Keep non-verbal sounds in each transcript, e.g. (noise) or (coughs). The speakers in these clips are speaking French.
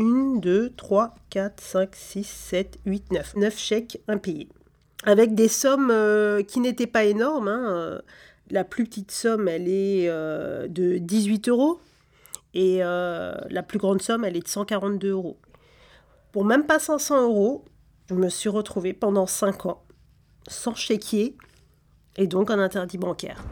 1, 2, 3, 4, 5, 6, 7, 8, 9. 9 chèques impayés. Avec des sommes euh, qui n'étaient pas énormes. hein, euh, La plus petite somme, elle est euh, de 18 euros. Et la plus grande somme, elle est de 142 euros. Pour même pas 500 euros, je me suis retrouvée pendant 5 ans sans chéquier et donc en interdit bancaire.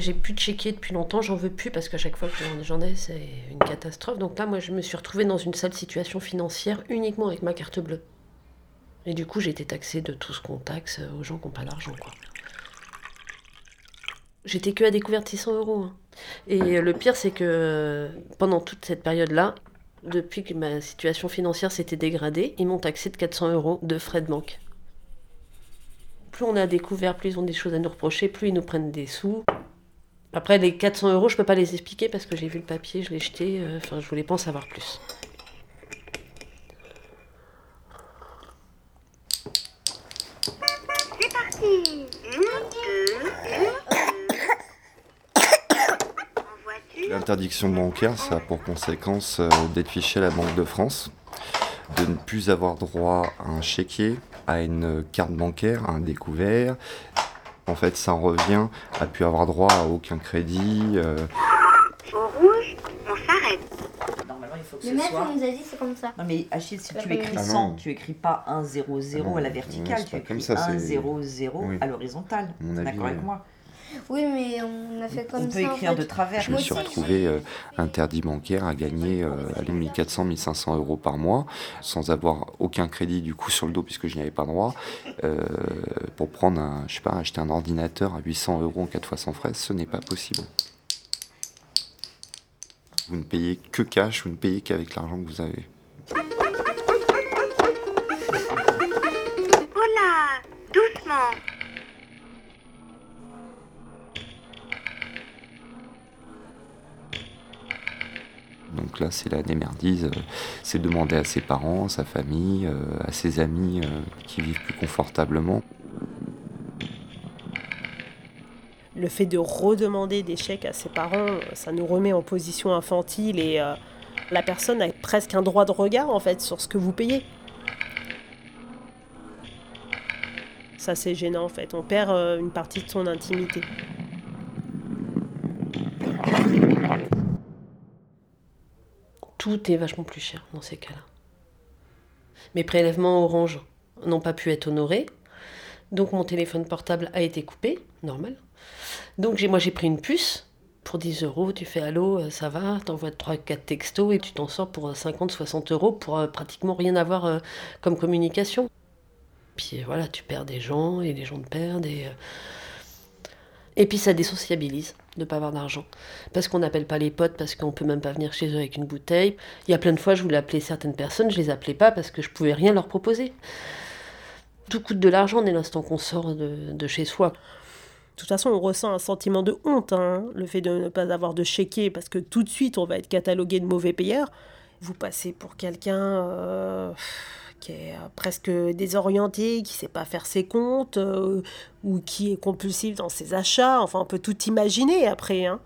J'ai plus de chéquier depuis longtemps, j'en veux plus parce qu'à chaque fois que j'en ai, c'est une catastrophe. Donc là, moi, je me suis retrouvée dans une sale situation financière uniquement avec ma carte bleue. Et du coup, j'ai été taxée de tout ce qu'on taxe aux gens qui n'ont pas d'argent. J'étais que à découvert de 600 euros. hein. Et le pire, c'est que pendant toute cette période-là, depuis que ma situation financière s'était dégradée, ils m'ont taxé de 400 euros de frais de banque. Plus on a découvert, plus ils ont des choses à nous reprocher, plus ils nous prennent des sous. Après, les 400 euros, je peux pas les expliquer parce que j'ai vu le papier, je l'ai jeté. euh, Enfin, je voulais pas en savoir plus. C'est parti. (coughs) L'interdiction bancaire, ça a pour conséquence euh, d'être fiché à la Banque de France, de ne plus avoir droit à un chéquier, à une carte bancaire, à un découvert. En fait, ça en revient à plus avoir droit à aucun crédit. euh, Au rouge, on s'arrête. Normalement, il faut que Le ce maître soit. nous a dit c'est comme ça. Non mais Achille, si tu écris Ah 100, non. tu écris pas 1, 0, 0 Ah non, à la non, verticale, c'est tu écris comme ça, 1, c'est- 0, 0 Oui. à l'horizontale. D'accord avec oui. moi? Oui, mais on a fait comme On ça. peut en écrire fait. de travers. Je me suis retrouvé euh, interdit bancaire à gagner euh, allez, 1400, 1500 euros par mois sans avoir aucun crédit du coup sur le dos puisque je n'y avais pas droit euh, pour prendre un, je sais pas, acheter un ordinateur à 800 euros en 4 fois sans frais, ce n'est pas possible. Vous ne payez que cash, vous ne payez qu'avec l'argent que vous avez. Oh là Doucement C'est la démerdise. euh, C'est demander à ses parents, sa famille, euh, à ses amis euh, qui vivent plus confortablement. Le fait de redemander des chèques à ses parents, ça nous remet en position infantile et la personne a presque un droit de regard en fait sur ce que vous payez. Ça c'est gênant en fait, on perd une partie de son intimité. Tout est vachement plus cher dans ces cas-là. Mes prélèvements Orange n'ont pas pu être honorés. Donc mon téléphone portable a été coupé, normal. Donc moi j'ai pris une puce pour 10 euros. Tu fais allô, euh, ça va, t'envoies 3-4 textos et tu t'en sors pour 50-60 euros pour euh, pratiquement rien avoir euh, comme communication. Puis voilà, tu perds des gens et les gens te perdent. Et, et puis ça désociabilise de pas avoir d'argent. Parce qu'on n'appelle pas les potes, parce qu'on peut même pas venir chez eux avec une bouteille. Il y a plein de fois, je voulais appeler certaines personnes, je les appelais pas parce que je pouvais rien leur proposer. Tout coûte de l'argent dès l'instant qu'on sort de, de chez soi. De toute façon, on ressent un sentiment de honte, hein, le fait de ne pas avoir de chéquier, parce que tout de suite, on va être catalogué de mauvais payeur. Vous passez pour quelqu'un euh, qui est euh, presque désorienté, qui sait pas faire ses comptes, euh, ou qui est compulsif dans ses achats. Enfin, on peut tout imaginer après. Hein.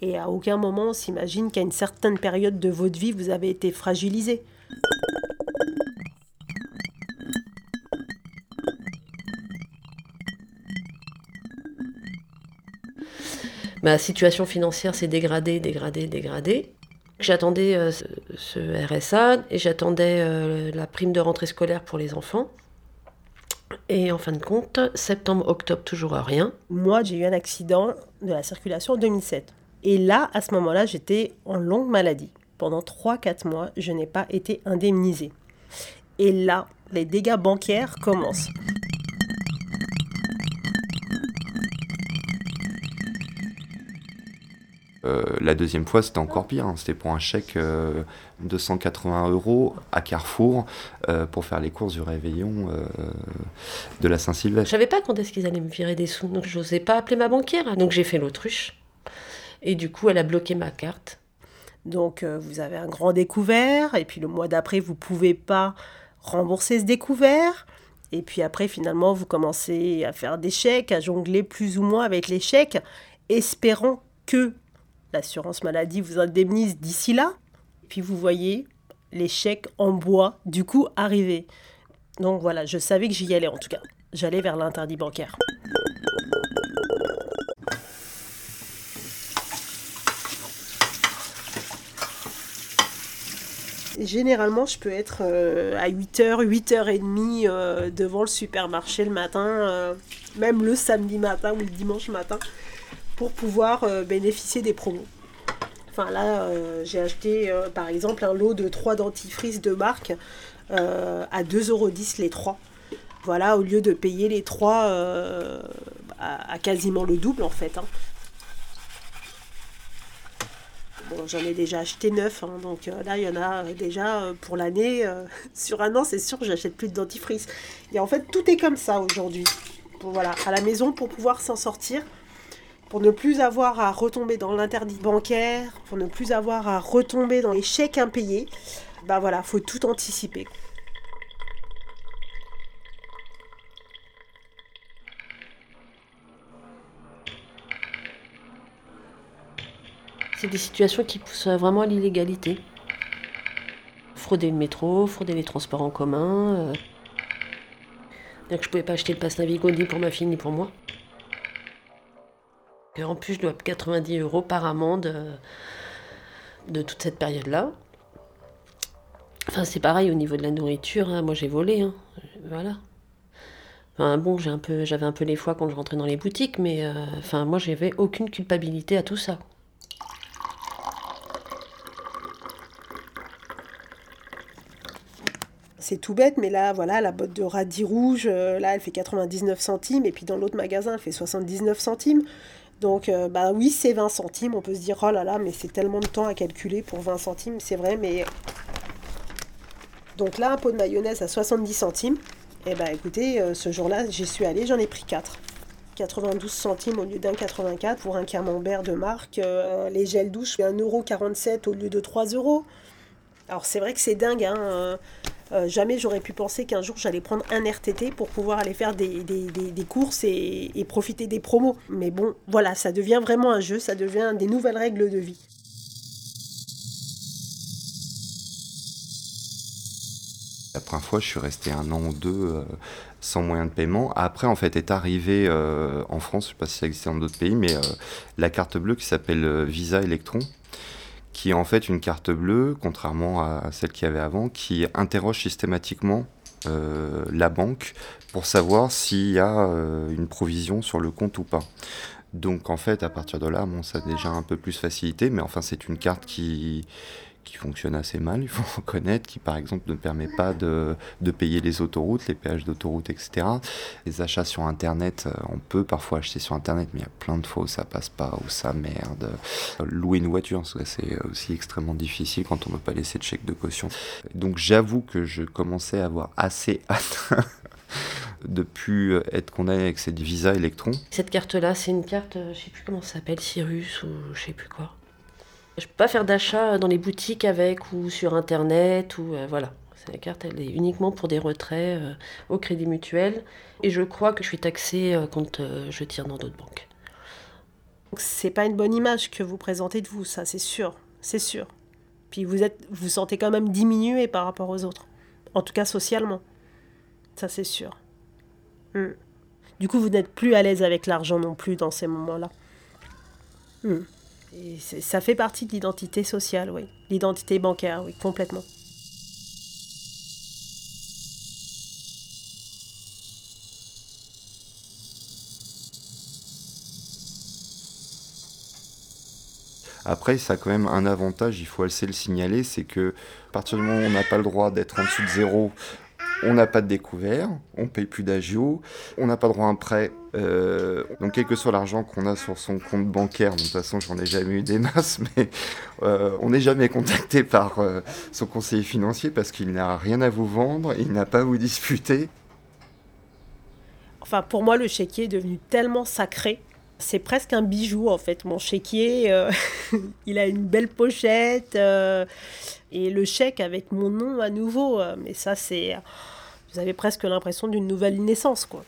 Et à aucun moment, on s'imagine qu'à une certaine période de votre vie, vous avez été fragilisé. Ma situation financière s'est dégradée, dégradée, dégradée. J'attendais euh, ce, RSA et j'attendais euh, la prime de rentrée scolaire pour les enfants. Et en fin de compte, septembre, octobre, toujours rien. Moi, j'ai eu un accident de la circulation en 2007. Et là, à ce moment-là, j'étais en longue maladie. Pendant 3-4 mois, je n'ai pas été indemnisée. Et là, les dégâts bancaires commencent. Euh, la deuxième fois, c'était encore pire. hein. C'était pour un chèque euh, de 180 euros à Carrefour euh, pour faire les courses du réveillon euh, de la Je Saint-Sylvestre. savais pas quand est-ce qu'ils allaient me virer des sous, donc je n'osais pas appeler ma banquière. Donc j'ai fait l'autruche. Et du coup, elle a bloqué ma carte. Donc, euh, vous avez un grand découvert. Et puis, le mois d'après, vous ne pouvez pas rembourser ce découvert. Et puis après, finalement, vous commencez à faire des chèques, à jongler plus ou moins avec les chèques, espérant que l'assurance maladie vous indemnise d'ici là. Puis vous voyez les chèques en bois, du coup, arriver. Donc voilà, je savais que j'y allais en tout cas. J'allais vers l'interdit bancaire. Généralement, je peux être euh, à 8h, 8h30 euh, devant le supermarché le matin, euh, même le samedi matin ou le dimanche matin, pour pouvoir euh, bénéficier des promos. Enfin là, euh, j'ai acheté euh, par exemple un lot de 3 dentifrices de marque à 2,10€ les 3. Voilà, au lieu de payer les 3 à, quasiment le double en fait. hein. Bon, j'en ai déjà acheté 9, donc euh, là, il y en a déjà pour l'année. (laughs) sur un an, c'est sûr, j'achète plus de dentifrice. Et en fait, tout est comme ça aujourd'hui. Voilà, à la maison, pour pouvoir s'en sortir, pour ne plus avoir à retomber dans l'interdit bancaire, pour ne plus avoir à retomber dans les chèques impayés, bah voilà, faut tout anticiper. C'est des situations qui poussent vraiment à l'illégalité. Frauder le métro, frauder les transports en commun. euh. Donc je pouvais pas acheter le pass Navigo ni pour ma fille ni pour moi. En plus, je dois 90 euros par amende euh, de toute cette période-là. Enfin, c'est pareil au niveau de la nourriture. hein. Moi, j'ai volé. hein. Voilà. Enfin, bon, j'avais un peu les foies quand je rentrais dans les boutiques, mais euh, enfin, moi, j'avais aucune culpabilité à tout ça. C'est tout bête, mais là, voilà, la botte de radis rouge, euh, là, elle fait 99 centimes, et puis dans l'autre magasin, elle fait 79 centimes. Donc, euh, bah oui, c'est 20 centimes. On peut se dire, oh là là, mais c'est tellement de temps à calculer pour 20 centimes, c'est vrai, mais. Donc là, un pot de mayonnaise à 70 centimes. Et bah écoutez, euh, ce jour-là, j'y suis allée, j'en ai pris 4. 92 centimes au lieu d'un 84 pour un camembert de marque. euh, les gels douche, 1,47€ au lieu de 3 euros. Alors c'est vrai que c'est dingue, hein. Euh, jamais j'aurais pu penser qu'un jour j'allais prendre un RTT pour pouvoir aller faire des, des- des- courses et, profiter des promos. Mais bon, voilà, ça devient vraiment un jeu, ça devient des nouvelles règles de vie. La première fois, je suis resté un an ou deux euh, sans moyen de paiement. Après, en fait, est arrivé euh, en France, je ne sais pas si ça existait dans d'autres pays, mais euh, la carte bleue qui s'appelle Visa Electron, qui est en fait une carte bleue, contrairement à celle qu'il y avait avant, qui interroge systématiquement euh, la banque pour savoir s'il y a euh, une provision sur le compte ou pas. Donc en fait, à partir de là, bon, ça a déjà un peu plus facilité, mais enfin, c'est une carte qui, qui fonctionne assez mal, il faut (laughs) reconnaître, qui par exemple ne permet pas de, de payer les autoroutes, les péages d'autoroute, etc. Les achats sur Internet, euh, on peut parfois acheter sur Internet, mais il y a plein de fois où ça passe pas, où ça merde. Louer une voiture, c'est aussi extrêmement difficile quand on ne peut pas laisser de chèque de caution. Donc j'avoue que je commençais à avoir assez (laughs) hâte de plus être condamné avec cette Visa Electron. Cette carte-là, c'est une carte, euh, je sais plus comment ça s'appelle, Cyrus ou je sais plus quoi. Je peux pas faire d'achat dans les boutiques avec ou sur internet ou euh, voilà. La carte, elle est uniquement pour des retraits euh, au crédit mutuel et je crois que je suis taxée euh, quand euh, je tire dans d'autres banques. C'est pas une bonne image que vous présentez de vous, ça c'est sûr, c'est sûr. Puis vous êtes, vous sentez quand même diminué par rapport aux autres, en tout cas socialement, ça c'est sûr. Hmm. Du coup, vous n'êtes plus à l'aise avec l'argent non plus dans ces moments-là. Hmm. Ça fait partie de l'identité sociale, oui, l'identité bancaire, oui, complètement. Après, ça a quand même un avantage, il faut assez le signaler, c'est que à partir du moment où on n'a pas le droit d'être en dessous de zéro, on n'a pas de découvert, on paye plus d'agio, on n'a pas droit à un prêt. euh, donc, quel que soit l'argent qu'on a sur son compte bancaire, de toute façon, j'en ai jamais eu des masses, (laughs) mais euh, on n'est jamais contacté par euh, son conseiller financier parce qu'il n'a rien à vous vendre, il n'a pas à vous disputer. Enfin, pour moi, le chéquier est devenu tellement sacré. C'est presque un bijou, en fait. Mon chéquier, euh, (laughs) il a une belle pochette. euh, et le chèque avec mon nom à nouveau. euh, mais ça, c'est. Vous avez presque l'impression d'une nouvelle naissance, quoi.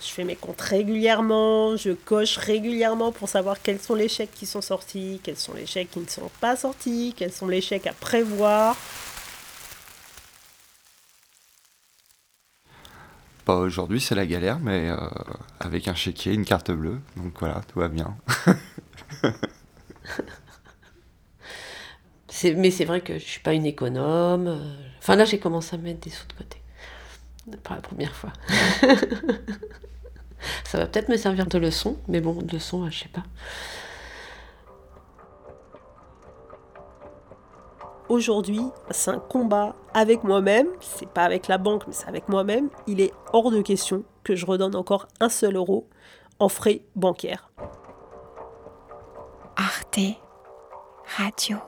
Je fais mes comptes régulièrement, je coche régulièrement pour savoir quels sont les chèques qui sont sortis, quels sont les chèques qui ne sont pas sortis, quels sont les chèques à prévoir. Bah, aujourd'hui, c'est la galère, mais euh, avec un chéquier, une carte bleue. Donc voilà, tout va bien. (laughs) Mais c'est vrai que je suis pas une économe. Enfin là, j'ai commencé à mettre des sous de côté. Pour la première fois. (laughs) Ça va peut-être me servir de leçon, mais bon, de leçon, je sais pas. Aujourd'hui, c'est un combat avec moi-même. C'est pas avec la banque, mais c'est avec moi-même. Il est hors de question que je redonne encore un seul euro en frais bancaires. Arte Radio.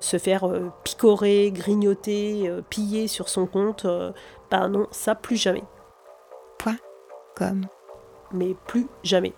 Se faire euh, picorer, grignoter, euh, piller sur son compte, euh, bah non, ça plus jamais. Comme Mais plus jamais.